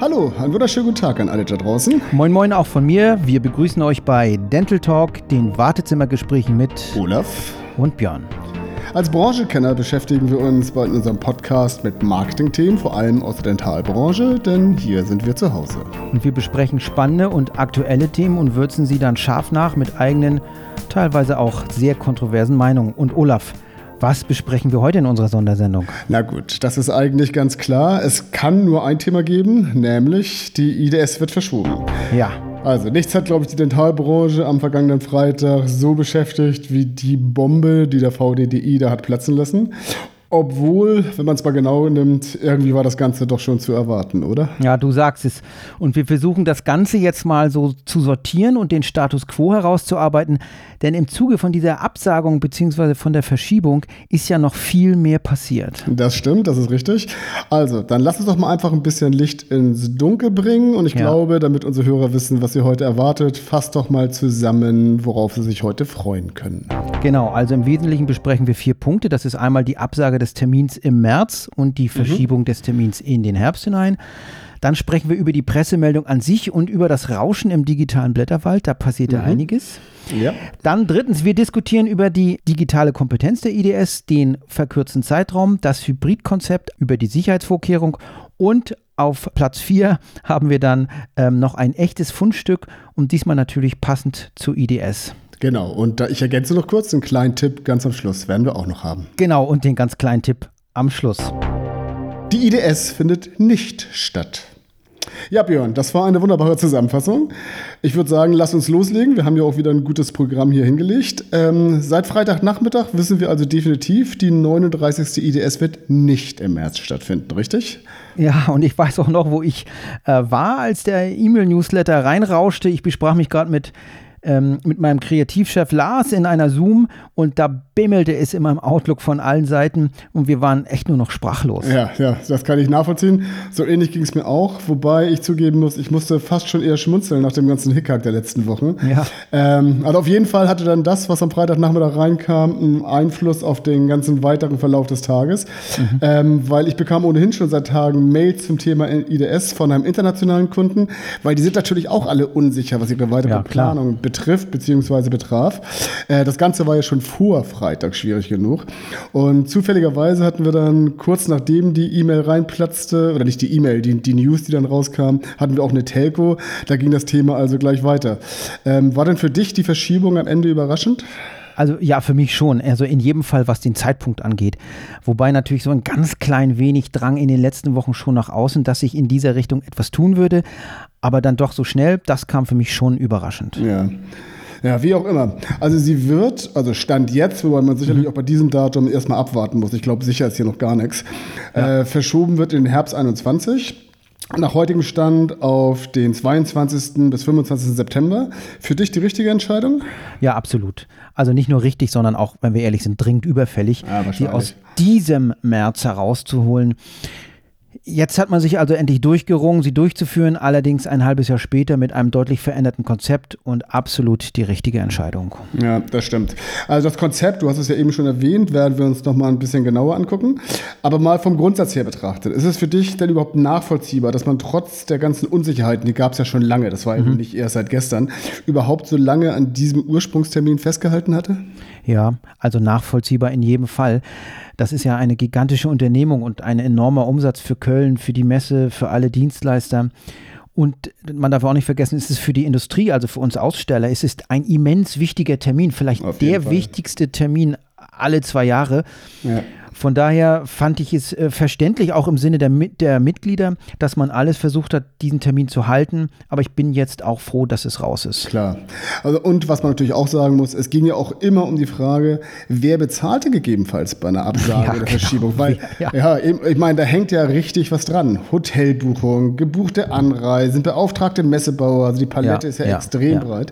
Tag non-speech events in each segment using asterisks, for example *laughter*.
Hallo, einen wunderschönen guten Tag an alle da draußen. Moin Moin auch von mir. Wir begrüßen euch bei Dental Talk, den Wartezimmergesprächen mit Olaf und Björn. Als Branchenkenner beschäftigen wir uns bei unserem Podcast mit Marketingthemen, vor allem aus der Dentalbranche, denn hier sind wir zu Hause. Und wir besprechen spannende und aktuelle Themen und würzen sie dann scharf nach mit eigenen, teilweise auch sehr kontroversen Meinungen. Und Olaf, was besprechen wir heute in unserer Sondersendung? Na gut, das ist eigentlich ganz klar. Es kann nur ein Thema geben, nämlich die IDS wird verschoben. Ja. Also nichts hat, glaube ich, die Dentalbranche am vergangenen Freitag so beschäftigt wie die Bombe, die der VDDI da hat platzen lassen. Obwohl, wenn man es mal genau nimmt, irgendwie war das Ganze doch schon zu erwarten, oder? Ja, du sagst es. Und wir versuchen das Ganze jetzt mal so zu sortieren und den Status quo herauszuarbeiten. Denn im Zuge von dieser Absagung bzw. von der Verschiebung ist ja noch viel mehr passiert. Das stimmt, das ist richtig. Also, dann lass uns doch mal einfach ein bisschen Licht ins Dunkel bringen. Und ich ja. glaube, damit unsere Hörer wissen, was sie heute erwartet, fasst doch mal zusammen, worauf sie sich heute freuen können. Genau, also im Wesentlichen besprechen wir vier Punkte. Das ist einmal die Absage des Termins im März und die mhm. Verschiebung mhm. des Termins in den Herbst hinein. Dann sprechen wir über die Pressemeldung an sich und über das Rauschen im digitalen Blätterwald. Da passierte mhm. einiges. Ja. Dann drittens, wir diskutieren über die digitale Kompetenz der IDS, den verkürzten Zeitraum, das Hybridkonzept, über die Sicherheitsvorkehrung und auf Platz 4 haben wir dann ähm, noch ein echtes Fundstück und diesmal natürlich passend zu IDS. Genau, und ich ergänze noch kurz einen kleinen Tipp ganz am Schluss, werden wir auch noch haben. Genau, und den ganz kleinen Tipp am Schluss. Die IDS findet nicht statt. Ja, Björn, das war eine wunderbare Zusammenfassung. Ich würde sagen, lass uns loslegen. Wir haben ja auch wieder ein gutes Programm hier hingelegt. Ähm, seit Freitagnachmittag wissen wir also definitiv, die 39. IDS wird nicht im März stattfinden, richtig? Ja, und ich weiß auch noch, wo ich äh, war, als der E-Mail-Newsletter reinrauschte. Ich besprach mich gerade mit ähm, mit meinem Kreativchef Lars in einer Zoom und da bimmelte es in meinem Outlook von allen Seiten und wir waren echt nur noch sprachlos. Ja, ja, das kann ich nachvollziehen. So ähnlich ging es mir auch, wobei ich zugeben muss, ich musste fast schon eher schmunzeln nach dem ganzen Hickhack der letzten Wochen. Ja. Ähm, also auf jeden Fall hatte dann das, was am Freitagnachmittag reinkam, einen Einfluss auf den ganzen weiteren Verlauf des Tages, mhm. ähm, weil ich bekam ohnehin schon seit Tagen Mails zum Thema IDS von einem internationalen Kunden, weil die sind natürlich auch alle unsicher, was ihre weitere ja, Planung betrifft betrifft bzw. betraf. Äh, das Ganze war ja schon vor Freitag schwierig genug. Und zufälligerweise hatten wir dann kurz nachdem die E-Mail reinplatzte, oder nicht die E-Mail, die, die News, die dann rauskam, hatten wir auch eine Telco. Da ging das Thema also gleich weiter. Ähm, war denn für dich die Verschiebung am Ende überraschend? Also ja, für mich schon. Also in jedem Fall, was den Zeitpunkt angeht. Wobei natürlich so ein ganz klein wenig drang in den letzten Wochen schon nach außen, dass sich in dieser Richtung etwas tun würde. Aber dann doch so schnell, das kam für mich schon überraschend. Ja. Ja, wie auch immer. Also sie wird, also Stand jetzt, wobei man sicherlich mhm. auch bei diesem Datum erstmal abwarten muss, ich glaube, sicher ist hier noch gar nichts, ja. äh, verschoben wird in den Herbst 21 nach heutigem Stand auf den 22. bis 25. September. Für dich die richtige Entscheidung? Ja, absolut. Also nicht nur richtig, sondern auch, wenn wir ehrlich sind, dringend überfällig, ja, die aus diesem März herauszuholen. Jetzt hat man sich also endlich durchgerungen, sie durchzuführen, allerdings ein halbes Jahr später mit einem deutlich veränderten Konzept und absolut die richtige Entscheidung. Ja, das stimmt. Also das Konzept, du hast es ja eben schon erwähnt, werden wir uns nochmal ein bisschen genauer angucken. Aber mal vom Grundsatz her betrachtet, ist es für dich denn überhaupt nachvollziehbar, dass man trotz der ganzen Unsicherheiten, die gab es ja schon lange, das war mhm. eben nicht erst seit gestern, überhaupt so lange an diesem Ursprungstermin festgehalten hatte? Ja, also nachvollziehbar in jedem Fall. Das ist ja eine gigantische Unternehmung und ein enormer Umsatz für Köln, für die Messe, für alle Dienstleister. Und man darf auch nicht vergessen, es ist für die Industrie, also für uns Aussteller, es ist ein immens wichtiger Termin, vielleicht der Fall. wichtigste Termin alle zwei Jahre. Ja. Von daher fand ich es äh, verständlich, auch im Sinne der, der Mitglieder, dass man alles versucht hat, diesen Termin zu halten. Aber ich bin jetzt auch froh, dass es raus ist. Klar. Also, und was man natürlich auch sagen muss, es ging ja auch immer um die Frage, wer bezahlte gegebenenfalls bei einer Absage ja, oder genau. Verschiebung? Weil, *laughs* ja, ja ich meine, da hängt ja richtig was dran. Hotelbuchung, gebuchte Anreisen, beauftragte Messebauer, also die Palette ja, ist ja, extrem breit.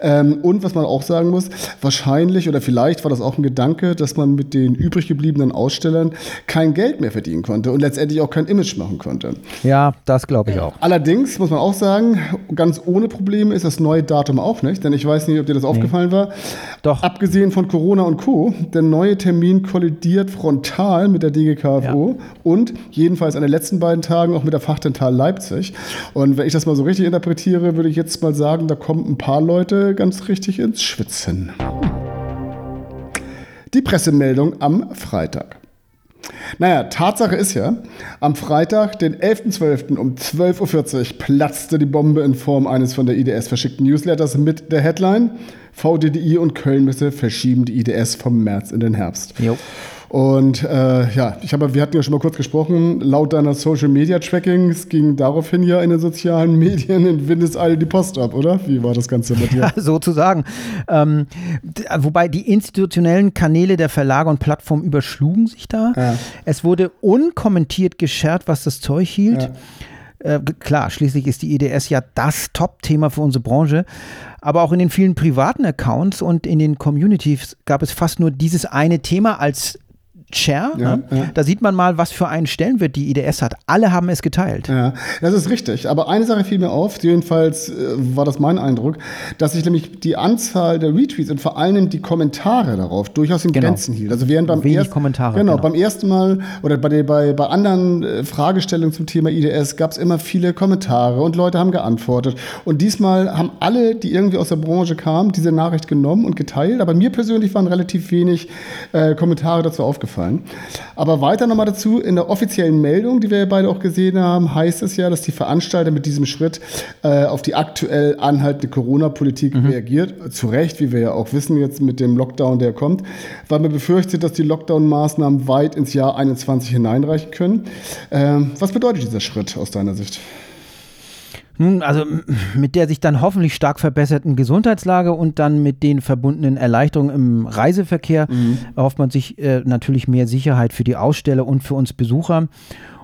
Ähm, und was man auch sagen muss, wahrscheinlich oder vielleicht war das auch ein Gedanke, dass man mit den übrig gebliebenen Ausstellern kein Geld mehr verdienen konnte und letztendlich auch kein Image machen konnte. Ja, das glaube ich auch. Allerdings muss man auch sagen, ganz ohne Probleme ist das neue Datum auch nicht, denn ich weiß nicht, ob dir das nee. aufgefallen war. Doch. Abgesehen von Corona und Co., der neue Termin kollidiert frontal mit der DGKFO ja. und jedenfalls an den letzten beiden Tagen auch mit der Fachdental Leipzig. Und wenn ich das mal so richtig interpretiere, würde ich jetzt mal sagen, da kommen ein paar Leute ganz richtig ins Schwitzen. Die Pressemeldung am Freitag. Naja, Tatsache ist ja, am Freitag, den 11.12. um 12.40 Uhr platzte die Bombe in Form eines von der IDS verschickten Newsletters mit der Headline VDDI und Kölnmesse verschieben die IDS vom März in den Herbst. Jo. Und äh, ja, ich habe, wir hatten ja schon mal kurz gesprochen, laut deiner Social Media Trackings ging daraufhin ja in den sozialen *laughs* Medien in Windeseile die Post ab, oder? Wie war das Ganze bei dir? Ja, *laughs* sozusagen. Ähm, wobei die institutionellen Kanäle der Verlage und Plattformen überschlugen sich da. Ja. Es wurde unkommentiert geschert, was das Zeug hielt. Ja. Äh, klar, schließlich ist die EDS ja das Top-Thema für unsere Branche. Aber auch in den vielen privaten Accounts und in den Communities gab es fast nur dieses eine Thema als Share. Ja, ne? ja. Da sieht man mal, was für einen Stellenwert die IDS hat. Alle haben es geteilt. Ja, das ist richtig. Aber eine Sache fiel mir auf, jedenfalls äh, war das mein Eindruck, dass sich nämlich die Anzahl der Retweets und vor allem die Kommentare darauf durchaus in genau. Grenzen hielt. Also während beim, Wenig erst, Kommentare, genau, genau, beim ersten Mal oder bei, bei, bei anderen äh, Fragestellungen zum Thema IDS gab es immer viele Kommentare und Leute haben geantwortet. Und diesmal haben alle, die irgendwie aus der Branche kamen, diese Nachricht genommen und geteilt. Aber mir persönlich waren relativ wenig äh, Kommentare dazu aufgefallen aufgefallen. Aber weiter nochmal dazu, in der offiziellen Meldung, die wir beide auch gesehen haben, heißt es ja, dass die Veranstalter mit diesem Schritt äh, auf die aktuell anhaltende Corona-Politik mhm. reagiert. Zu Recht, wie wir ja auch wissen jetzt mit dem Lockdown, der kommt, weil man befürchtet, dass die Lockdown-Maßnahmen weit ins Jahr 2021 hineinreichen können. Ähm, was bedeutet dieser Schritt aus deiner Sicht? Nun, also mit der sich dann hoffentlich stark verbesserten Gesundheitslage und dann mit den verbundenen Erleichterungen im Reiseverkehr mhm. erhofft man sich äh, natürlich mehr Sicherheit für die Aussteller und für uns Besucher.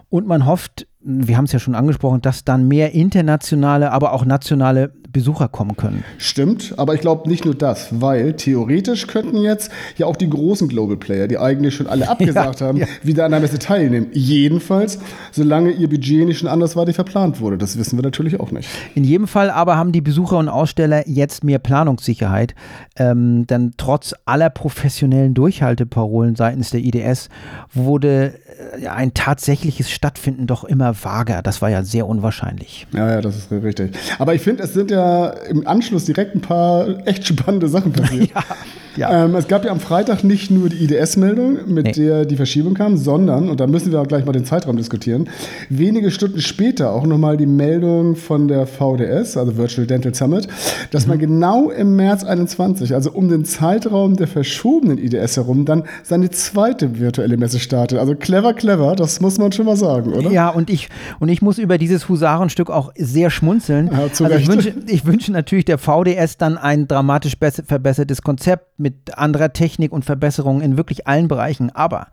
Und man hofft, wir haben es ja schon angesprochen, dass dann mehr internationale, aber auch nationale Besucher kommen können. Stimmt, aber ich glaube nicht nur das, weil theoretisch könnten jetzt ja auch die großen Global Player, die eigentlich schon alle *laughs* abgesagt ja, haben, ja. wieder an der Messe teilnehmen. Jedenfalls, solange ihr Budget nicht schon andersweitig verplant wurde. Das wissen wir natürlich auch nicht. In jedem Fall aber haben die Besucher und Aussteller jetzt mehr Planungssicherheit, ähm, denn trotz aller professionellen Durchhalteparolen seitens der IDS wurde äh, ein tatsächliches Stattfinden doch immer vager. Das war ja sehr unwahrscheinlich. Ja, ja, das ist richtig. Aber ich finde, es sind ja im Anschluss direkt ein paar echt spannende Sachen passiert. *laughs* ja. Ja. Ähm, es gab ja am Freitag nicht nur die IDS-Meldung, mit nee. der die Verschiebung kam, sondern, und da müssen wir auch gleich mal den Zeitraum diskutieren, wenige Stunden später auch nochmal die Meldung von der VDS, also Virtual Dental Summit, dass mhm. man genau im März 21, also um den Zeitraum der verschobenen IDS herum, dann seine zweite virtuelle Messe startet. Also clever, clever, das muss man schon mal sagen, oder? Ja, und ich, und ich muss über dieses Husarenstück auch sehr schmunzeln. Ja, also ich wünsche, ich wünsche natürlich der VDS dann ein dramatisch verbessertes Konzept mit anderer Technik und Verbesserungen in wirklich allen Bereichen. Aber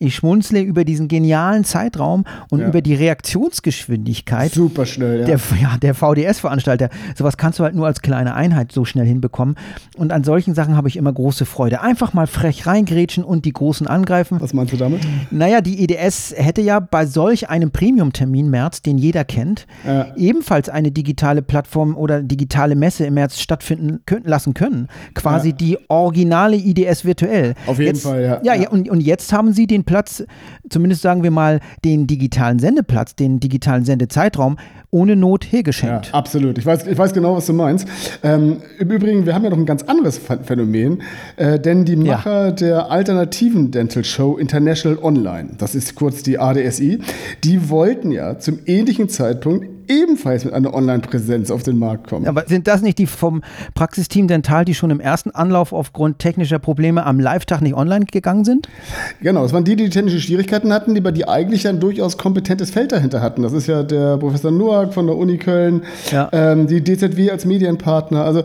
ich schmunzle über diesen genialen Zeitraum und ja. über die Reaktionsgeschwindigkeit. Super schnell, ja. Der, ja, der VDS-Veranstalter. Sowas kannst du halt nur als kleine Einheit so schnell hinbekommen. Und an solchen Sachen habe ich immer große Freude. Einfach mal frech reingrätschen und die Großen angreifen. Was meinst du damit? Naja, die EDS hätte ja bei solch einem Premium-Termin März, den jeder kennt, ja. ebenfalls eine digitale Plattform oder digitale Messe im März stattfinden können, lassen können. Quasi die originale IDS virtuell. Auf jeden jetzt, Fall, ja. Ja, ja. Und, und jetzt haben sie den Platz, zumindest sagen wir mal, den digitalen Sendeplatz, den digitalen Sendezeitraum ohne Not hergeschenkt. Ja, absolut. Ich weiß, ich weiß genau, was du meinst. Ähm, Im Übrigen, wir haben ja noch ein ganz anderes Phänomen, äh, denn die Macher ja. der alternativen Dental Show International Online, das ist kurz die ADSI, die wollten ja zum ähnlichen Zeitpunkt ebenfalls mit einer Online-Präsenz auf den Markt kommen. Aber sind das nicht die vom Praxisteam Dental, die schon im ersten Anlauf aufgrund technischer Probleme am Live-Tag nicht online gegangen sind? Genau, das waren die, die technische Schwierigkeiten hatten, die bei die eigentlich ein durchaus kompetentes Feld dahinter hatten. Das ist ja der Professor Noack von der Uni Köln, ja. ähm, die DZW als Medienpartner. Also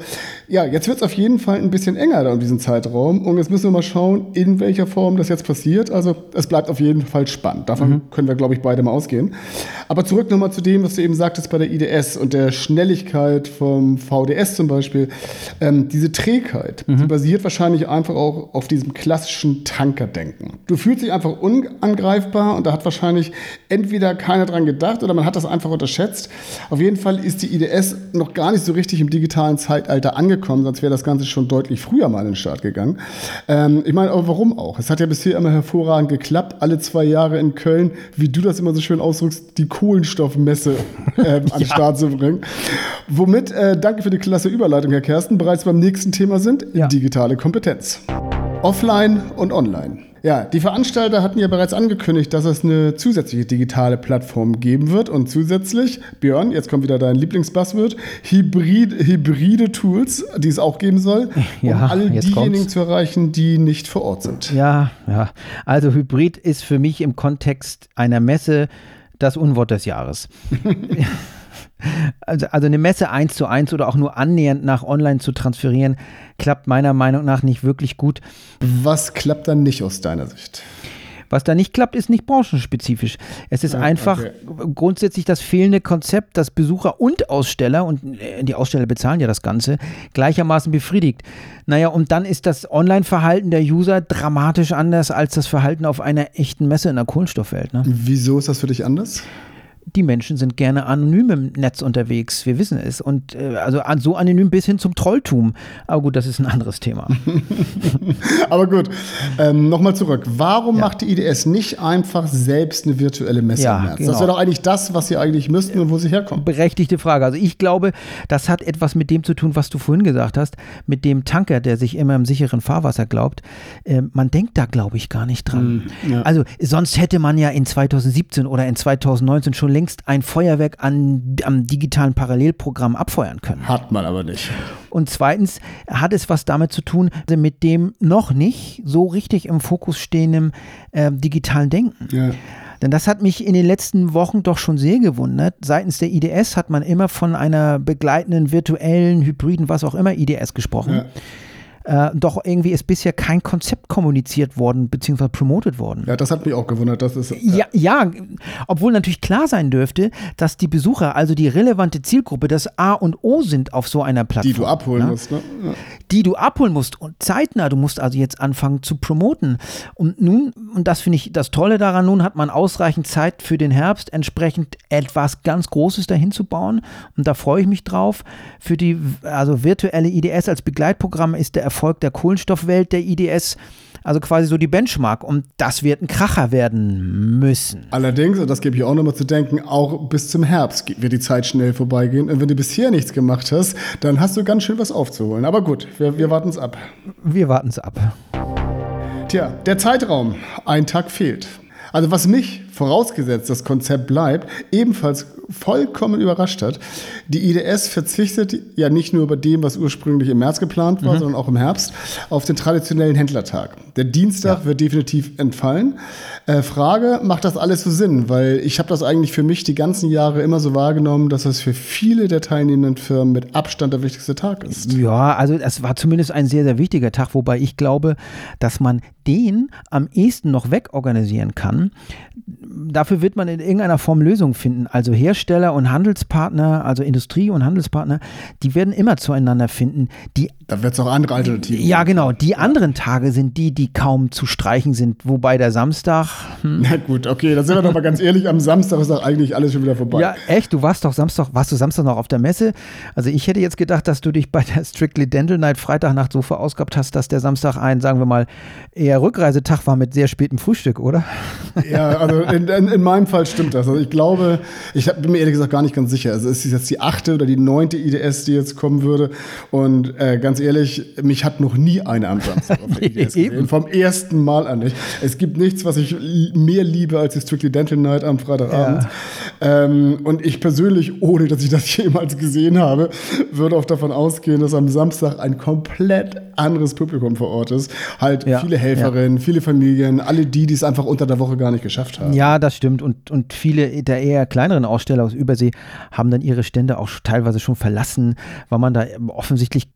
ja, jetzt wird es auf jeden Fall ein bisschen enger da um diesen Zeitraum und jetzt müssen wir mal schauen, in welcher Form das jetzt passiert. Also es bleibt auf jeden Fall spannend. Davon mhm. können wir, glaube ich, beide mal ausgehen. Aber zurück nochmal zu dem, was du eben sagst, sagtest bei der IDS und der Schnelligkeit vom VDS zum Beispiel, ähm, diese Trägheit, mhm. die basiert wahrscheinlich einfach auch auf diesem klassischen Tankerdenken. Du fühlst dich einfach unangreifbar und da hat wahrscheinlich entweder keiner dran gedacht oder man hat das einfach unterschätzt. Auf jeden Fall ist die IDS noch gar nicht so richtig im digitalen Zeitalter angekommen, sonst wäre das Ganze schon deutlich früher mal in den Start gegangen. Ähm, ich meine, aber warum auch? Es hat ja bisher immer hervorragend geklappt, alle zwei Jahre in Köln, wie du das immer so schön ausdrückst, die Kohlenstoffmesse *laughs* *laughs* äh, an den ja. Start zu bringen. Womit, äh, danke für die klasse Überleitung, Herr Kersten, bereits beim nächsten Thema sind, ja. digitale Kompetenz. Offline und online. Ja, die Veranstalter hatten ja bereits angekündigt, dass es eine zusätzliche digitale Plattform geben wird und zusätzlich, Björn, jetzt kommt wieder dein Lieblingsbuzzword, Hybrid, hybride Tools, die es auch geben soll, *laughs* ja, um alle diejenigen kommt's. zu erreichen, die nicht vor Ort sind. Ja, ja. Also Hybrid ist für mich im Kontext einer Messe das Unwort des Jahres. *laughs* Also, also eine Messe eins zu eins oder auch nur annähernd nach online zu transferieren, klappt meiner Meinung nach nicht wirklich gut. Was klappt dann nicht aus deiner Sicht? Was da nicht klappt, ist nicht branchenspezifisch. Es ist ja, einfach okay. grundsätzlich das fehlende Konzept, das Besucher und Aussteller, und äh, die Aussteller bezahlen ja das Ganze, gleichermaßen befriedigt. Naja, und dann ist das Online-Verhalten der User dramatisch anders als das Verhalten auf einer echten Messe in der Kohlenstoffwelt. Ne? Wieso ist das für dich anders? Die Menschen sind gerne anonym im Netz unterwegs. Wir wissen es. Und äh, also so anonym bis hin zum Trolltum. Aber gut, das ist ein anderes Thema. *laughs* Aber gut, ähm, nochmal zurück. Warum ja. macht die IDS nicht einfach selbst eine virtuelle Messe ja, im März? Genau. Das wäre doch eigentlich das, was sie eigentlich müssten und wo sie herkommen. Berechtigte Frage. Also ich glaube, das hat etwas mit dem zu tun, was du vorhin gesagt hast, mit dem Tanker, der sich immer im sicheren Fahrwasser glaubt. Äh, man denkt da, glaube ich, gar nicht dran. Mm, ja. Also sonst hätte man ja in 2017 oder in 2019 schon längst ein Feuerwerk an, am digitalen Parallelprogramm abfeuern können. Hat man aber nicht. Und zweitens hat es was damit zu tun, mit dem noch nicht so richtig im Fokus stehenden äh, digitalen Denken. Ja. Denn das hat mich in den letzten Wochen doch schon sehr gewundert. Seitens der IDS hat man immer von einer begleitenden, virtuellen, hybriden, was auch immer IDS gesprochen. Ja äh, doch irgendwie ist bisher kein Konzept kommuniziert worden bzw. promotet worden. Ja, das hat mich auch gewundert. Das ist, ja. ja, ja, obwohl natürlich klar sein dürfte, dass die Besucher, also die relevante Zielgruppe, das A und O sind auf so einer Plattform. Die du abholen ne? musst, ne? Ja. Die du abholen musst und zeitnah. Du musst also jetzt anfangen zu promoten. Und nun, und das finde ich das Tolle daran, nun hat man ausreichend Zeit für den Herbst, entsprechend etwas ganz Großes dahin zu bauen. Und da freue ich mich drauf. Für die also virtuelle IDS als Begleitprogramm ist der Erfolg der Kohlenstoffwelt der IDS. Also quasi so die Benchmark. Und das wird ein Kracher werden müssen. Allerdings, und das gebe ich auch nochmal zu denken, auch bis zum Herbst wird die Zeit schnell vorbeigehen. Und wenn du bisher nichts gemacht hast, dann hast du ganz schön was aufzuholen. Aber gut, wir, wir warten es ab. Wir warten es ab. Tja, der Zeitraum. Ein Tag fehlt. Also was mich, vorausgesetzt das Konzept bleibt, ebenfalls vollkommen überrascht hat. Die IDS verzichtet ja nicht nur bei dem, was ursprünglich im März geplant war, mhm. sondern auch im Herbst, auf den traditionellen Händlertag. Der Dienstag ja. wird definitiv entfallen. Äh, Frage, macht das alles so Sinn? Weil ich habe das eigentlich für mich die ganzen Jahre immer so wahrgenommen, dass das für viele der teilnehmenden Firmen mit Abstand der wichtigste Tag ist. Ja, also es war zumindest ein sehr, sehr wichtiger Tag, wobei ich glaube, dass man den am ehesten noch wegorganisieren kann. Dafür wird man in irgendeiner Form Lösungen finden. Also Hersteller und Handelspartner, also Industrie und Handelspartner, die werden immer zueinander finden. Die, da wird es auch andere Alternativen. Ja, genau. Die anderen Tage sind die, die kaum zu streichen sind. Wobei der Samstag. Hm. Na gut, okay, da sind wir doch mal ganz ehrlich. Am Samstag ist doch eigentlich alles schon wieder vorbei. Ja, echt? Du warst doch Samstag, warst du Samstag noch auf der Messe? Also ich hätte jetzt gedacht, dass du dich bei der Strictly Dental Night Freitagnacht so verausgabt hast, dass der Samstag ein, sagen wir mal, eher Rückreisetag war mit sehr spätem Frühstück, oder? Ja, also in, in, in meinem Fall stimmt das. Also ich glaube, ich bin mir ehrlich gesagt gar nicht ganz sicher. Also es ist jetzt die achte oder die neunte IDS, die jetzt kommen würde. Und äh, ganz ehrlich, mich hat noch nie eine am Samstag auf der *laughs* IDS gesehen. Vom ersten Mal an nicht. Es gibt nichts, was ich mehr liebe als die Strictly Dental Night am Freitagabend. Ja. Ähm, und ich persönlich, ohne dass ich das *laughs* jemals gesehen habe, würde auch davon ausgehen, dass am Samstag ein komplett anderes Publikum vor Ort ist. Halt ja. viele Helferinnen, ja. viele Familien, alle die, die es einfach unter der Woche gar nicht geschafft haben. Ja, das stimmt. Und, und viele der eher kleineren Aussteller aus Übersee haben dann ihre Stände auch teilweise schon verlassen, weil man da offensichtlich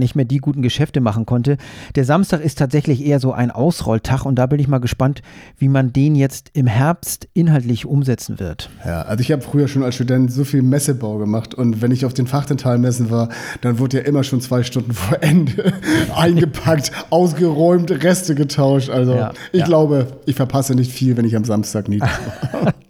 nicht mehr die guten Geschäfte machen konnte. Der Samstag ist tatsächlich eher so ein Ausrolltag und da bin ich mal gespannt, wie man den jetzt im Herbst inhaltlich umsetzen wird. Ja, also ich habe früher schon als Student so viel Messebau gemacht und wenn ich auf den Fachdentalmessen war, dann wurde ja immer schon zwei Stunden vor Ende *laughs* eingepackt, *laughs* ausgeräumt, Reste getauscht. Also ja, ich ja. glaube, ich verpasse nicht viel, wenn ich am Samstag nie *laughs*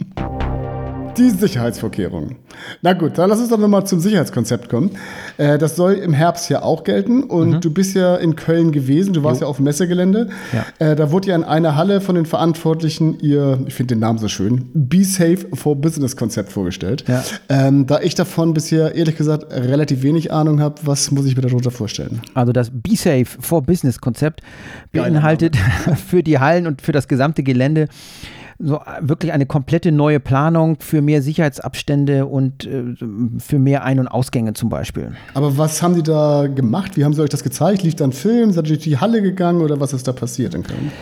die Sicherheitsvorkehrungen. Na gut, dann lass uns doch nochmal zum Sicherheitskonzept kommen. Äh, das soll im Herbst ja auch gelten und mhm. du bist ja in Köln gewesen, du warst jo. ja auf dem Messegelände. Ja. Äh, da wurde ja in einer Halle von den Verantwortlichen ihr, ich finde den Namen so schön, Be Safe for Business Konzept vorgestellt. Ja. Ähm, da ich davon bisher ehrlich gesagt relativ wenig Ahnung habe, was muss ich mir darunter vorstellen? Also das Be Safe for Business Konzept beinhaltet *laughs* für die Hallen und für das gesamte Gelände so äh, wirklich eine komplette neue Planung für mehr Sicherheitsabstände und äh, für mehr Ein- und Ausgänge zum Beispiel. Aber was haben Sie da gemacht? Wie haben Sie euch das gezeigt? Lief da ein Film? Seid ihr durch die Halle gegangen oder was ist da passiert in Köln?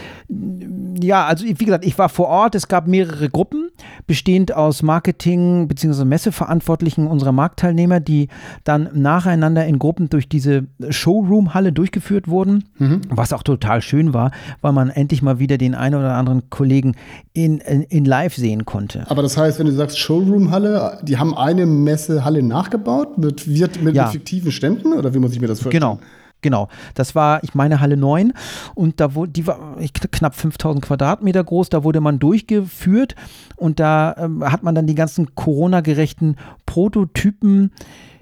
Ja, also wie gesagt, ich war vor Ort. Es gab mehrere Gruppen, bestehend aus Marketing- bzw. Messeverantwortlichen unserer Marktteilnehmer, die dann nacheinander in Gruppen durch diese Showroom-Halle durchgeführt wurden, mhm. was auch total schön war, weil man endlich mal wieder den einen oder anderen Kollegen in in, in, live sehen konnte. Aber das heißt, wenn du sagst Showroom-Halle, die haben eine Messehalle nachgebaut mit, mit, mit ja. fiktiven Ständen oder wie muss ich mir das vorstellen? Genau. Genau, das war, ich meine, Halle 9 und da wurde, die war knapp 5000 Quadratmeter groß, da wurde man durchgeführt und da ähm, hat man dann die ganzen Corona-gerechten Prototypen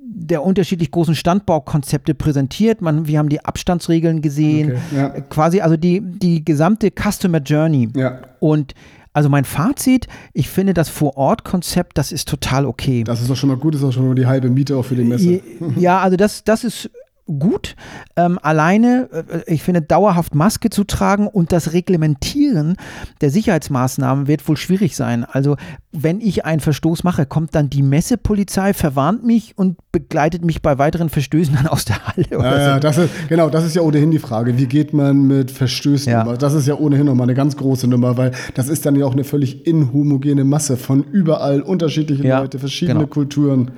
der unterschiedlich großen Standbaukonzepte präsentiert. Man, wir haben die Abstandsregeln gesehen, okay, ja. quasi also die, die gesamte Customer Journey. Ja. Und also mein Fazit, ich finde das Vor-Ort-Konzept, das ist total okay. Das ist doch schon mal gut, das ist auch schon mal die halbe Miete auch für die Messe. Ja, also das, das ist gut. Ähm, alleine, äh, ich finde, dauerhaft Maske zu tragen und das Reglementieren der Sicherheitsmaßnahmen wird wohl schwierig sein. Also, wenn ich einen Verstoß mache, kommt dann die Messepolizei, verwarnt mich und begleitet mich bei weiteren Verstößen dann aus der Halle. Ja, so. ja, das ist, genau, das ist ja ohnehin die Frage. Wie geht man mit Verstößen ja. um? Das ist ja ohnehin nochmal eine ganz große Nummer, weil das ist dann ja auch eine völlig inhomogene Masse von überall unterschiedliche ja, Leute, verschiedene genau. Kulturen.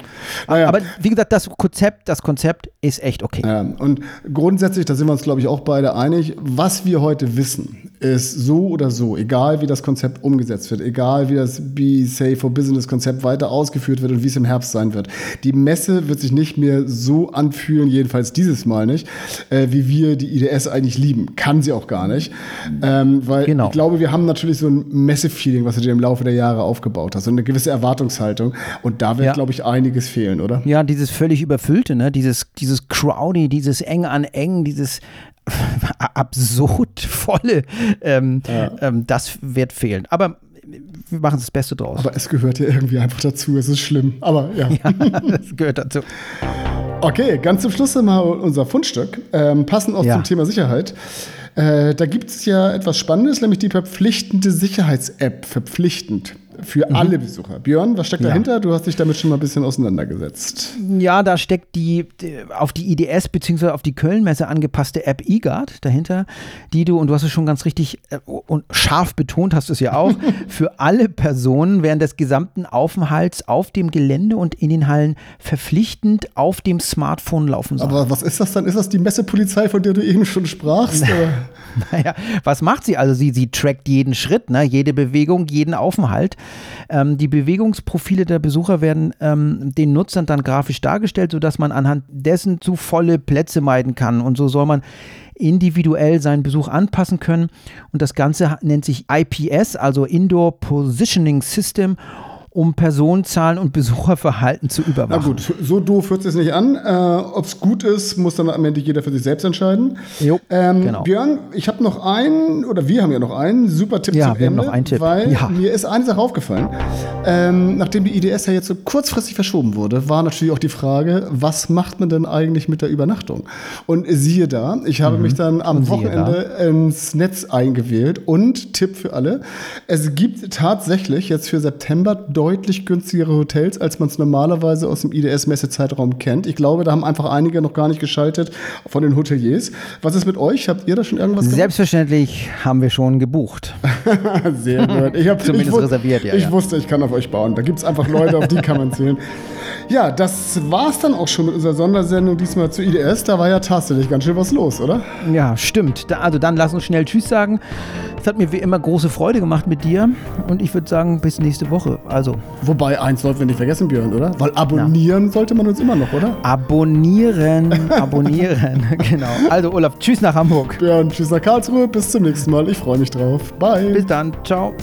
Naja. Aber wie gesagt, das Konzept, das Konzept ist echt okay. Ja, und grundsätzlich, da sind wir uns, glaube ich, auch beide einig, was wir heute wissen, ist so oder so, egal wie das Konzept umgesetzt wird, egal wie das Be Safe for Business Konzept weiter ausgeführt wird und wie es im Herbst sein wird. Die Messe wird sich nicht mehr so anfühlen, jedenfalls dieses Mal nicht, äh, wie wir die IDS eigentlich lieben. Kann sie auch gar nicht. Ähm, weil genau. ich glaube, wir haben natürlich so ein Messe-Feeling, was du dir im Laufe der Jahre aufgebaut hast und eine gewisse Erwartungshaltung. Und da wird, ja. glaube ich, einiges fehlen, oder? Ja, dieses völlig überfüllte, ne? dieses, dieses Crowdy, dieses eng an eng, dieses *laughs* absurd volle, ähm, ja. ähm, das wird fehlen. Aber wir machen das Beste draus. Aber es gehört ja irgendwie einfach dazu. Es ist schlimm. Aber ja. *laughs* ja das gehört dazu. Okay, ganz zum Schluss mal unser Fundstück. Ähm, passend auch ja. zum Thema Sicherheit. Äh, da gibt es ja etwas Spannendes, nämlich die verpflichtende Sicherheits-App. Verpflichtend für mhm. alle Besucher. Björn, was steckt ja. dahinter? Du hast dich damit schon mal ein bisschen auseinandergesetzt. Ja, da steckt die, auf die IDS bzw. auf die Kölnmesse angepasste App eGuard dahinter, die du, und du hast es schon ganz richtig äh, und scharf betont, hast du es ja auch, *laughs* für alle Personen während des gesamten Aufenthalts auf dem Gelände und in den Hallen verpflichtend auf dem Smartphone laufen soll. Aber was ist das dann? Ist das die Messepolizei, von der du eben schon sprachst? *laughs* *laughs* naja, was macht sie? Also sie, sie trackt jeden Schritt, ne? jede Bewegung, jeden Aufenthalt. Ähm, die Bewegungsprofile der Besucher werden ähm, den Nutzern dann grafisch dargestellt, sodass man anhand dessen zu volle Plätze meiden kann. Und so soll man individuell seinen Besuch anpassen können. Und das Ganze nennt sich IPS, also Indoor Positioning System um Personenzahlen und Besucherverhalten zu überwachen. Na gut, so doof hört es nicht an. Äh, Ob es gut ist, muss dann am Ende jeder für sich selbst entscheiden. Jo, ähm, genau. Björn, ich habe noch einen, oder wir haben ja noch einen super Tipp ja, zum wir Ende, haben noch einen Tipp. weil ja. mir ist eine Sache aufgefallen. Ähm, nachdem die IDS ja jetzt so kurzfristig verschoben wurde, war natürlich auch die Frage, was macht man denn eigentlich mit der Übernachtung? Und siehe da, ich habe mhm. mich dann am Wochenende da. ins Netz eingewählt und Tipp für alle, es gibt tatsächlich jetzt für September deutlich günstigere Hotels, als man es normalerweise aus dem IDS-Messezeitraum kennt. Ich glaube, da haben einfach einige noch gar nicht geschaltet von den Hoteliers. Was ist mit euch? Habt ihr da schon irgendwas gemacht? Selbstverständlich haben wir schon gebucht. *laughs* Sehr gut. Ich hab, Zumindest ich, reserviert, ja. Ich ja. wusste, ich kann auf euch bauen. Da gibt es einfach Leute, auf die kann man zählen. *laughs* Ja, das war's dann auch schon mit unserer Sondersendung diesmal zu IDS. Da war ja tatsächlich ganz schön was los, oder? Ja, stimmt. Da, also dann lass uns schnell Tschüss sagen. Es hat mir wie immer große Freude gemacht mit dir und ich würde sagen, bis nächste Woche. Also. Wobei, eins sollten wir nicht vergessen, Björn, oder? Weil abonnieren ja. sollte man uns immer noch, oder? Abonnieren, abonnieren, *laughs* genau. Also Olaf, tschüss nach Hamburg. Björn, tschüss nach Karlsruhe, bis zum nächsten Mal. Ich freue mich drauf. Bye. Bis dann, ciao.